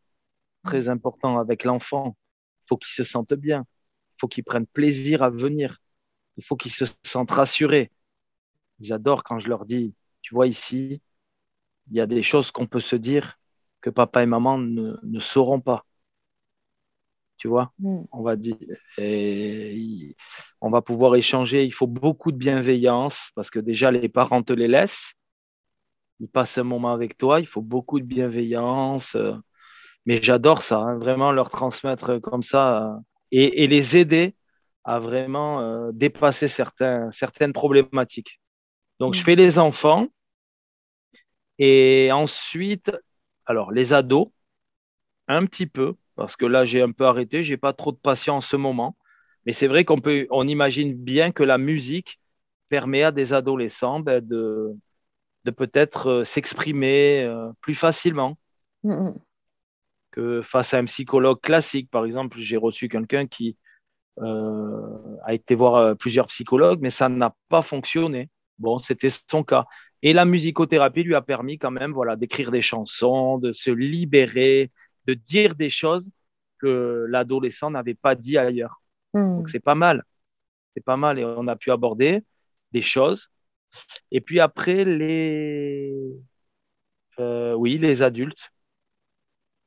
très important avec l'enfant. Il faut qu'il se sente bien. Il faut qu'il prenne plaisir à venir. Il faut qu'il se sente rassuré. Ils adorent quand je leur dis, tu vois ici, il y a des choses qu'on peut se dire que papa et maman ne, sauront pas. Tu vois, mm. on va dire, et on va pouvoir échanger. Il faut beaucoup de bienveillance parce que déjà les parents te les laissent. Ils passent un moment avec toi. Il faut beaucoup de bienveillance. Euh, mais j'adore ça, hein, vraiment leur transmettre comme ça euh, et, les aider à vraiment euh, dépasser certains, certaines problématiques. Donc, je mm. fais les enfants et ensuite, alors les ados, un petit peu, parce que là, j'ai un peu arrêté, j'ai pas trop de patience en ce moment. Mais c'est vrai qu'on peut, on imagine bien que la musique permet à des adolescents ben, de, de peut-être euh, s'exprimer plus facilement. Mm, mm que face à un psychologue classique. Par exemple, j'ai reçu quelqu'un qui euh, a été voir euh, plusieurs psychologues, mais ça n'a pas fonctionné. Bon, c'était son cas. Et la musicothérapie lui a permis quand même voilà, d'écrire des chansons, de se libérer, de dire des choses que l'adolescent n'avait pas dit ailleurs. Hmm. Donc c'est pas mal. C'est pas mal. Et on a pu aborder des choses. Et puis après, les, euh, oui, les adultes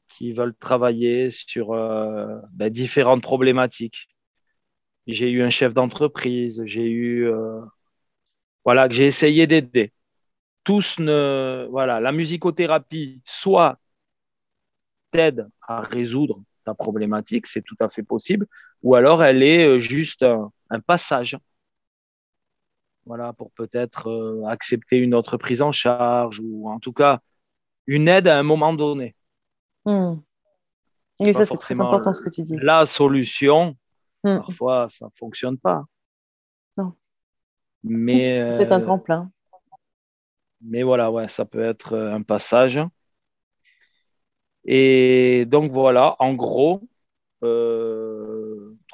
qui veulent travailler sur euh, ben, différentes problématiques. J'ai eu un chef d'entreprise, j'ai eu euh, voilà que j'ai essayé d'aider. Tous voilà, la musicothérapie soit t'aide à résoudre ta problématique, c'est tout à fait possible, ou alors elle est juste un, passage. Voilà, pour peut-être accepter une autre prise en charge ou en tout cas une aide à un moment donné. Hmm. Et ça, c'est très important ce que tu dis. La solution, hmm. parfois, ça ne fonctionne pas. Non. Mais, ça peut être un euh, tremplin. Mais voilà, ouais, ça peut être euh, un passage. Et donc voilà, en gros, euh,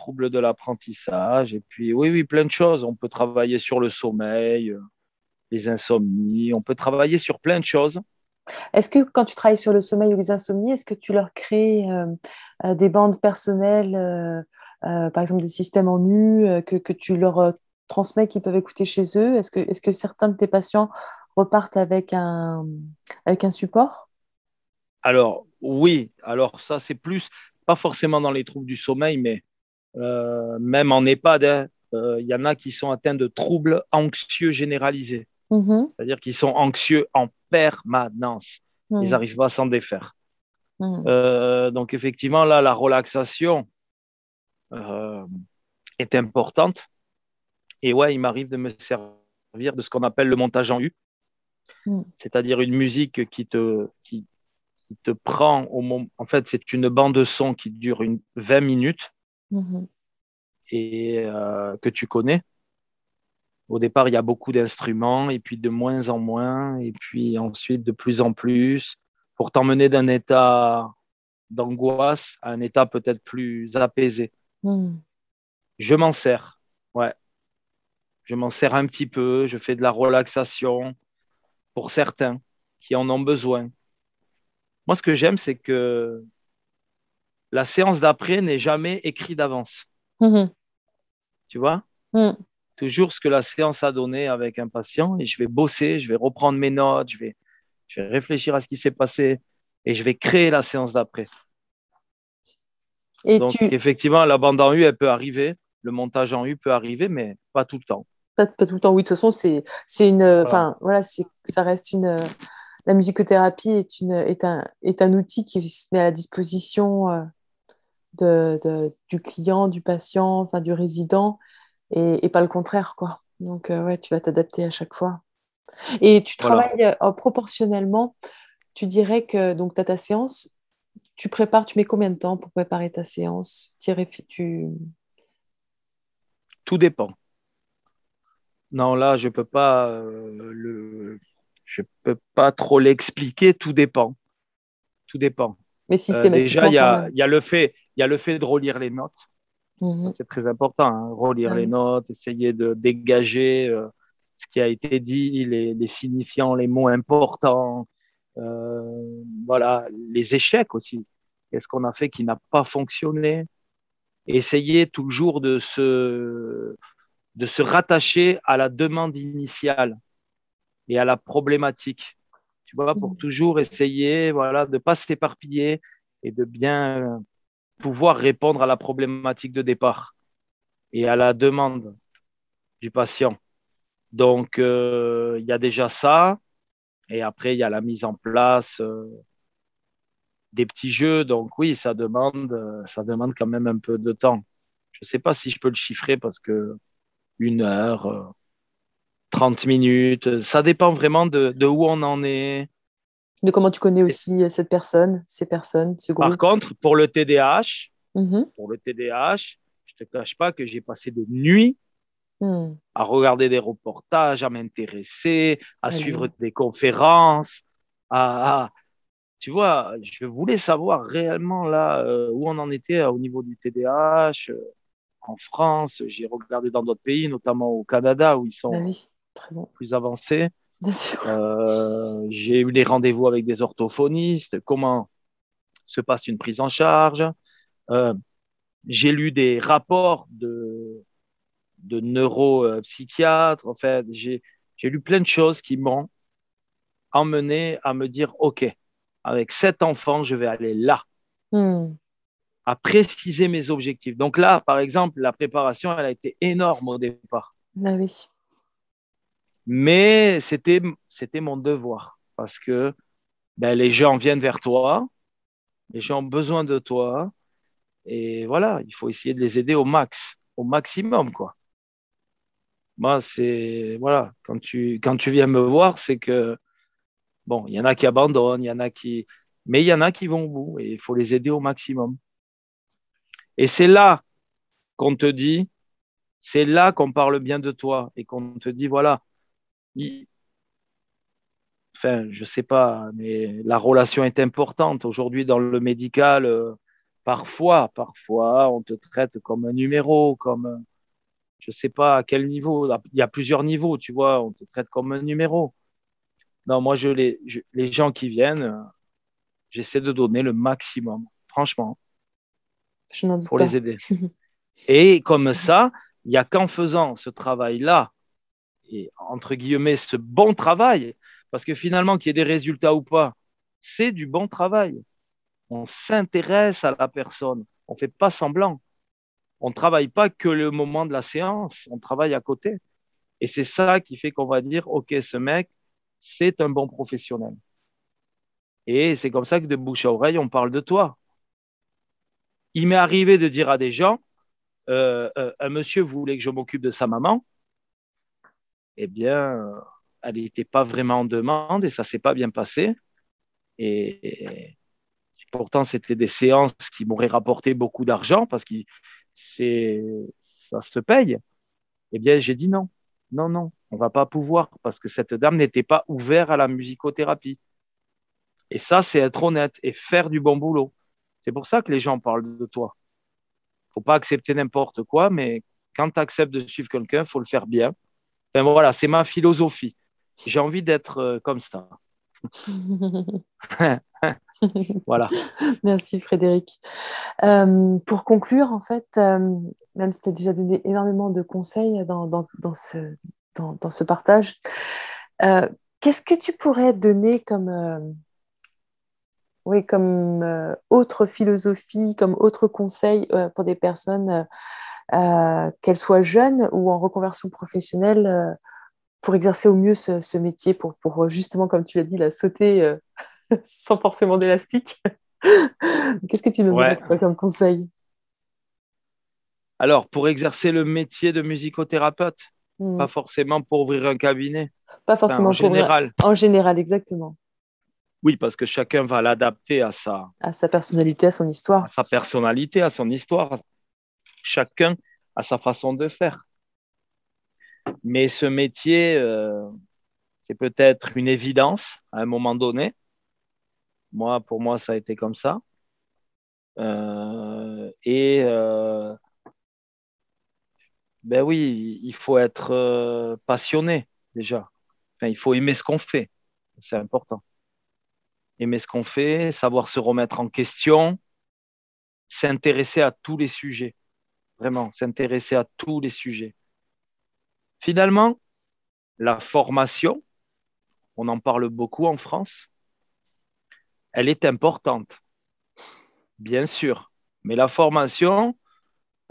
trouble de l'apprentissage. Et puis, oui, oui, plein de choses. On peut travailler sur le sommeil, les insomnies. On peut travailler sur plein de choses. Est-ce que quand tu travailles sur le sommeil ou les insomnies, est-ce que tu leur crées euh, euh, des bandes personnelles, euh, par exemple des systèmes en nu, que, tu leur transmets, qu'ils peuvent écouter chez eux? Est-ce que, est que certains de tes patients repartent avec un, avec un support? Alors, oui. Alors, ça, c'est plus, pas forcément dans les troubles du sommeil, mais même en EHPAD, hein, il y en a qui sont atteints de troubles anxieux généralisés. Mmh C'est-à-dire qu'ils sont anxieux en permanence. Ils hmm. n'arrivent pas à s'en défaire. Hmm. Euh, donc, effectivement, là, la relaxation euh, est importante. Et ouais, il m'arrive de me servir de ce qu'on appelle le montage en U, c'est-à-dire une musique qui te, qui, te prend au moment. En fait, c'est une bande de son qui dure une 20 minutes et euh, que tu connais. Au départ, il y a beaucoup d'instruments, et puis de moins en moins, et puis ensuite de plus en plus, pour t'emmener d'un état d'angoisse à un état peut-être plus apaisé. Hmm. Je m'en sers, ouais. Je m'en sers un petit peu, je fais de la relaxation pour certains qui en ont besoin. Moi, ce que j'aime, c'est que la séance d'après n'est jamais écrite d'avance. Hmm. Tu vois? Hmm toujours ce que la séance a donné avec un patient et je vais bosser, je vais reprendre mes notes, je vais, je vais réfléchir à ce qui s'est passé et je vais créer la séance d'après. Et Donc, effectivement, la bande en U, elle peut arriver le montage en U peut arriver, mais pas tout le temps. Pas, pas tout le temps, oui. De toute façon, c'est une. Enfin, voilà, ça reste une. La musicothérapie est, une, est, un, est un outil qui se met à la disposition euh, de, de, du client, du patient, enfin du résident, et, et pas le contraire, quoi. Donc, euh, ouais, tu vas t'adapter à chaque fois. Et tu travailles euh, proportionnellement. Tu dirais que donc tu as ta séance, tu prépares, tu mets combien de temps pour préparer ta séance? Tu... Tout dépend. Non, là, je peux pas euh, le, je peux pas trop l'expliquer. Tout dépend. Tout dépend. Mais euh, systématiquement. déjà, il y a, y a, le fait, il y a le fait de relire les notes. Mhm. C'est très important. Hein, relire les notes, essayer de dégager ce qui a été dit, les, les signifiants, les mots importants, euh, voilà, les échecs aussi. Qu'est-ce qu'on a fait qui n'a pas fonctionné? Essayer toujours de se, de se rattacher à la demande initiale et à la problématique. Tu vois, pour toujours essayer voilà, de ne pas s'éparpiller et de bien pouvoir répondre à la problématique de départ et à la demande du patient. Donc, euh, il y a déjà ça. Et après, il y a la mise en place euh, des petits jeux. Donc, oui, ça demande, euh, ça demande quand même un peu de temps. Je ne sais pas si je peux le chiffrer parce que une heure, 30 minutes, ça dépend vraiment de, où on en est. De comment tu connais aussi cette personne, ces personnes, ce groupe. Par contre, pour le TDAH, mmh pour le TDAH, je ne te cache pas que j'ai passé des nuits Hmm. à regarder des reportages, à m'intéresser, à suivre des conférences, à, tu vois, je voulais savoir réellement là euh, où on en était euh, au niveau du TDAH euh, en France. J'ai regardé dans d'autres pays, notamment au Canada où ils sont ah plus avancés. J'ai eu des rendez-vous avec des orthophonistes, comment se passe une prise en charge? J'ai lu des rapports de, de neuropsychiatre. En fait, j'ai lu plein de choses qui m'ont emmené à me dire, OK, avec cet enfant, je vais aller là, hmm. à préciser mes objectifs. Donc là, par exemple, la préparation, elle a été énorme au départ. Ah oui. Mais c'était mon devoir parce que ben, les gens viennent vers toi, les gens ont besoin de toi, et voilà, il faut essayer de les aider au max, au maximum, quoi. Moi, c'est voilà, quand tu, quand tu viens me voir, c'est que bon, il y en a qui abandonnent, il y en a qui, mais il y en a qui vont au bout et il faut les aider au maximum. Et c'est là qu'on te dit, c'est là qu'on parle bien de toi et qu'on te dit voilà, enfin, je sais pas, mais la relation est importante aujourd'hui dans le médical. Euh, parfois, parfois, on te traite comme un numéro, comme je ne sais pas à quel niveau. Il y a plusieurs niveaux, tu vois. On te traite comme un numéro. Non, moi, je les, les gens qui viennent, j'essaie de donner le maximum, franchement, pour les aider. et comme ça, il n'y a qu'en faisant ce travail-là, et entre guillemets, ce bon travail, parce que finalement, qu'il y ait des résultats ou pas, c'est du bon travail. On s'intéresse à la personne, on ne fait pas semblant on ne travaille pas que le moment de la séance, on travaille à côté. Et c'est ça qui fait qu'on va dire, OK, ce mec, c'est un bon professionnel. Et c'est comme ça que de bouche à oreille, on parle de toi. Il m'est arrivé de dire à des gens, euh, euh, un monsieur voulait que je m'occupe de sa maman? Eh bien, elle n'était pas vraiment en demande et ça s'est pas bien passé. Et, pourtant, c'était des séances qui m'auraient rapporté beaucoup d'argent parce c'est ça se paye. Eh bien, j'ai dit non, non, non, on va pas pouvoir parce que cette dame n'était pas ouverte à la musicothérapie. Et ça, c'est être honnête et faire du bon boulot. C'est pour ça que les gens parlent de toi. faut pas accepter n'importe quoi, mais quand tu acceptes de suivre quelqu'un, faut le faire bien. Enfin, voilà, c'est ma philosophie. J'ai envie d'être euh, comme ça. voilà. Merci Frédéric. Euh, pour conclure, en fait, euh, même si tu as déjà donné énormément de conseils dans, dans, dans, ce, dans ce, partage, euh, qu'est-ce que tu pourrais donner comme, oui, comme autre philosophie, comme autre conseil pour des personnes qu'elle soit jeune ou en reconversion professionnelle, pour exercer au mieux ce, métier, pour, pour, justement, comme tu l'as dit, la sauter sans forcément d'élastique Qu'est-ce que tu nous donnes comme conseil? Alors, pour exercer le métier de musicothérapeute, hmm. pas forcément pour ouvrir un cabinet. Pas forcément en général. En général, exactement. Oui, parce que chacun va l'adapter à sa... à sa personnalité, à son histoire. À sa personnalité, à son histoire. Chacun a sa façon de faire. Mais ce métier, euh, c'est peut-être une évidence à un moment donné. Moi, pour moi, ça a été comme ça. Euh, et euh, ben oui, il faut être passionné déjà. Il faut aimer ce qu'on fait. C'est important. Aimer ce qu'on fait, savoir se remettre en question, s'intéresser à tous les sujets. Vraiment, s'intéresser à tous les sujets. Finalement, la formation, on en parle beaucoup en France, elle est importante, bien sûr. Mais la formation,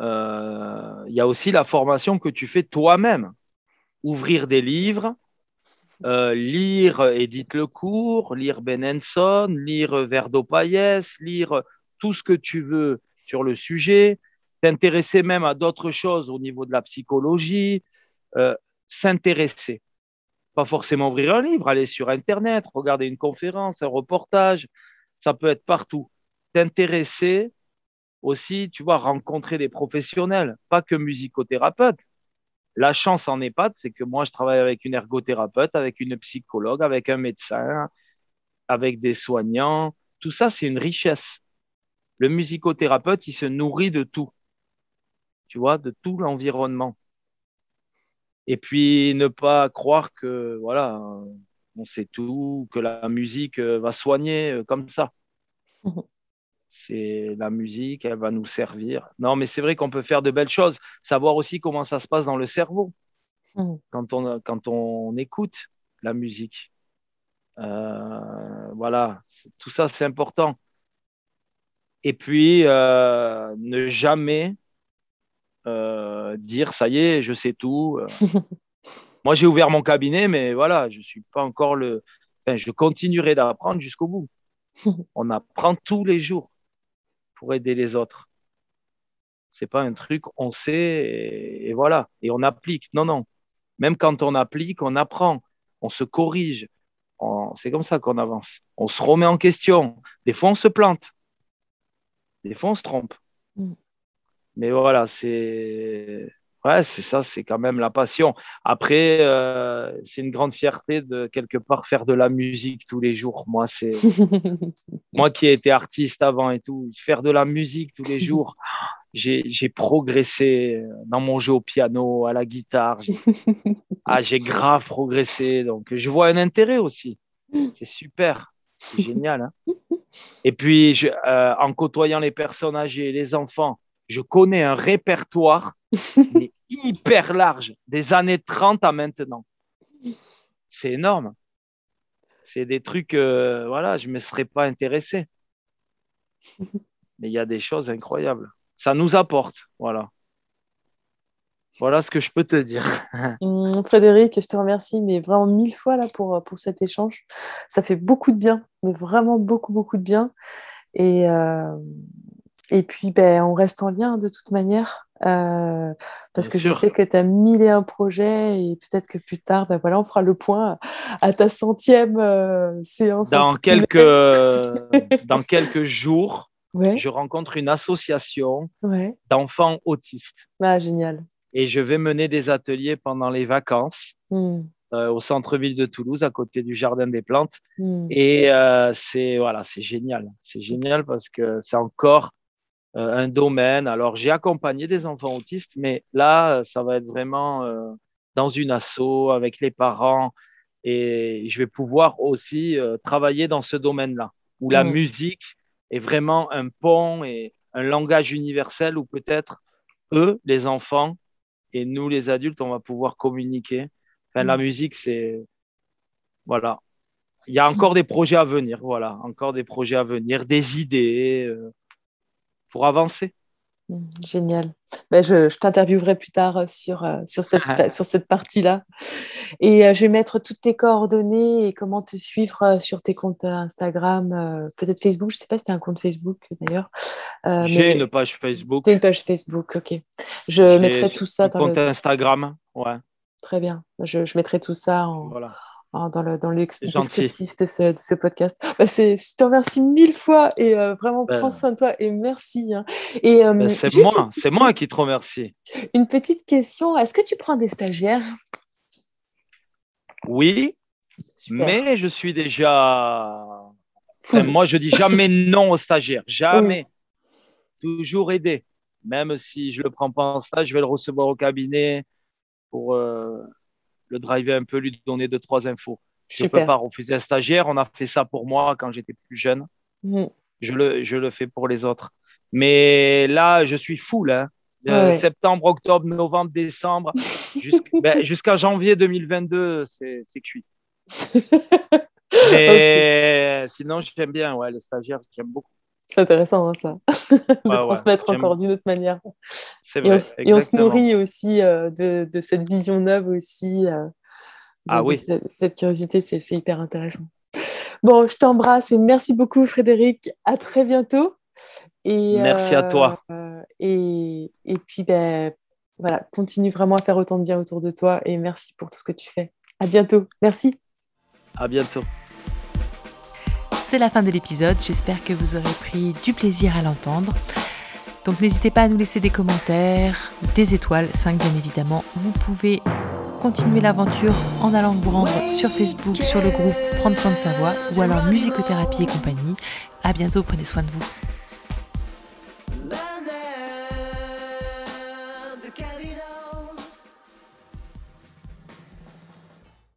euh, il y a aussi la formation que tu fais toi-même. Ouvrir des livres, euh, lire Edith Lecourt, lire Benenson, lire Verdo Payès, lire tout ce que tu veux sur le sujet, t'intéresser même à d'autres choses au niveau de la psychologie, euh, s'intéresser pas forcément ouvrir un livre, aller sur Internet, regarder une conférence, un reportage, ça peut être partout. T'intéresser aussi, tu vois, rencontrer des professionnels, pas que musicothérapeutes. La chance en EHPAD, c'est que moi, je travaille avec une ergothérapeute, avec une psychologue, avec un médecin, avec des soignants. Tout ça, c'est une richesse. Le musicothérapeute, il se nourrit de tout, tu vois, de tout l'environnement. Et puis ne pas croire que voilà, on sait tout, que la musique euh, va soigner euh, comme ça. C'est la musique, elle va nous servir. Non, mais c'est vrai qu'on peut faire de belles choses. Savoir aussi comment ça se passe dans le cerveau mmh. quand, on, quand on écoute la musique. Euh, voilà, tout ça, c'est important. Et puis, ne jamais dire ça y est, je sais tout. Euh. Moi, j'ai ouvert mon cabinet, mais voilà, je suis pas encore le. Enfin, je continuerai d'apprendre jusqu'au bout. On apprend tous les jours pour aider les autres. C'est pas un truc, on sait et, voilà, et on applique. Non, non. Même quand on applique, on apprend, on se corrige. C'est comme ça qu'on avance. On se remet en question. Des fois, on se plante. Des fois, on se trompe. Mais voilà, c'est ouais, c'est ça, c'est quand même la passion. Après, euh, c'est une grande fierté de quelque part faire de la musique tous les jours. Moi, c'est moi qui ai été artiste avant et tout, faire de la musique tous les jours. J'ai progressé dans mon jeu au piano, à la guitare. Ah, j'ai grave progressé. Donc, je vois un intérêt aussi. C'est super. C'est génial. Hein. et puis, je, euh, en côtoyant les personnes âgées, les enfants, je connais un répertoire hyper large, des années 30 à maintenant. C'est énorme. C'est des trucs, euh, voilà, je ne me serais pas intéressé. Mais il y a des choses incroyables. Ça nous apporte, voilà. Voilà ce que je peux te dire. Mmh, Frédéric, je te remercie, mais vraiment mille fois là pour, pour cet échange. Ça fait beaucoup de bien, mais vraiment beaucoup, beaucoup de bien. Et, euh, et puis, ben, on reste en lien de toute manière, euh, parce que je sais que tu as mille et un projets, et peut-être que plus tard, ben, voilà, on fera le point à ta centième euh, séance. Dans quelques, dans quelques jours, je rencontre une association d'enfants autistes. Ah, génial. Et je vais mener des ateliers pendant les vacances. Hmm. Euh, au centre-ville de Toulouse, à côté du Jardin des Plantes. Hmm. Et c'est voilà, c'est génial. C'est génial parce que c'est encore un domaine. Alors, j'ai accompagné des enfants autistes, mais là, ça va être vraiment euh, dans une asso avec les parents et je vais pouvoir aussi euh, travailler dans ce domaine-là où la mmh. musique est vraiment un pont et un langage universel où peut-être eux, les enfants, et nous, les adultes, on va pouvoir communiquer. Enfin, La mmh. musique, c'est. Voilà. Il y a encore des projets à venir, voilà, encore des projets à venir, des idées pour avancer. Mmh, génial. Ben, je, je t'interviewerai plus tard euh, sur, euh, sur cette, sur cette partie-là. Et euh, je vais mettre toutes tes coordonnées et comment te suivre sur tes comptes Instagram, peut-être Facebook. Je ne sais pas si tu as un compte Facebook d'ailleurs. J'ai une page Facebook. Tu une page Facebook, ok. Je mettrai tout ça dans compte Instagram, ouais. Très bien. Je, je mettrai tout ça en, voilà. Hein, dans le, dans le descriptif de ce, de ce, podcast. Bah, je te remercie mille fois et euh, vraiment ben prends soin de toi et merci. Hein. Et, euh, ben, c'est moi, c'est moi qui te remercie. Une petite question, est-ce que tu prends des stagiaires? Oui, mais je suis déjà... moi, je dis jamais non aux stagiaires, jamais. Toujours aider. Même si je ne le prends pas en stage, je vais le recevoir au cabinet pour... Euh, le driver un peu, lui donner deux, trois infos. Je ne peux pas refuser un stagiaire. On a fait ça pour moi quand j'étais plus jeune. Mm. Je, le, je le fais pour les autres. Mais là, je suis full. Hein. Septembre, octobre, novembre, décembre, ben, jusqu'à janvier 2022, c'est cuit. Mais sinon, j'aime bien, ouais, les stagiaires, j'aime beaucoup. C'est intéressant, hein, ça, de transmettre encore d'une autre manière. C'est vrai. Et on, se nourrit aussi euh, de, de, cette vision neuve aussi. Euh, ah oui. cette, curiosité, c'est hyper intéressant. Bon, je t'embrasse et merci beaucoup, Frédéric. À très bientôt. Et, merci à toi. Euh, et, et, puis, ben, voilà, continue vraiment à faire autant de bien autour de toi et merci pour tout ce que tu fais. À bientôt. Merci. À bientôt c'est la fin de l'épisode. J'espère que vous aurez pris du plaisir à l'entendre. Donc n'hésitez pas à nous laisser des commentaires, des étoiles, 5 bien évidemment. Vous pouvez continuer l'aventure en allant vous rendre sur Facebook, sur le groupe Prendre soin de sa voix ou alors musicothérapie et compagnie. À bientôt, prenez soin de vous.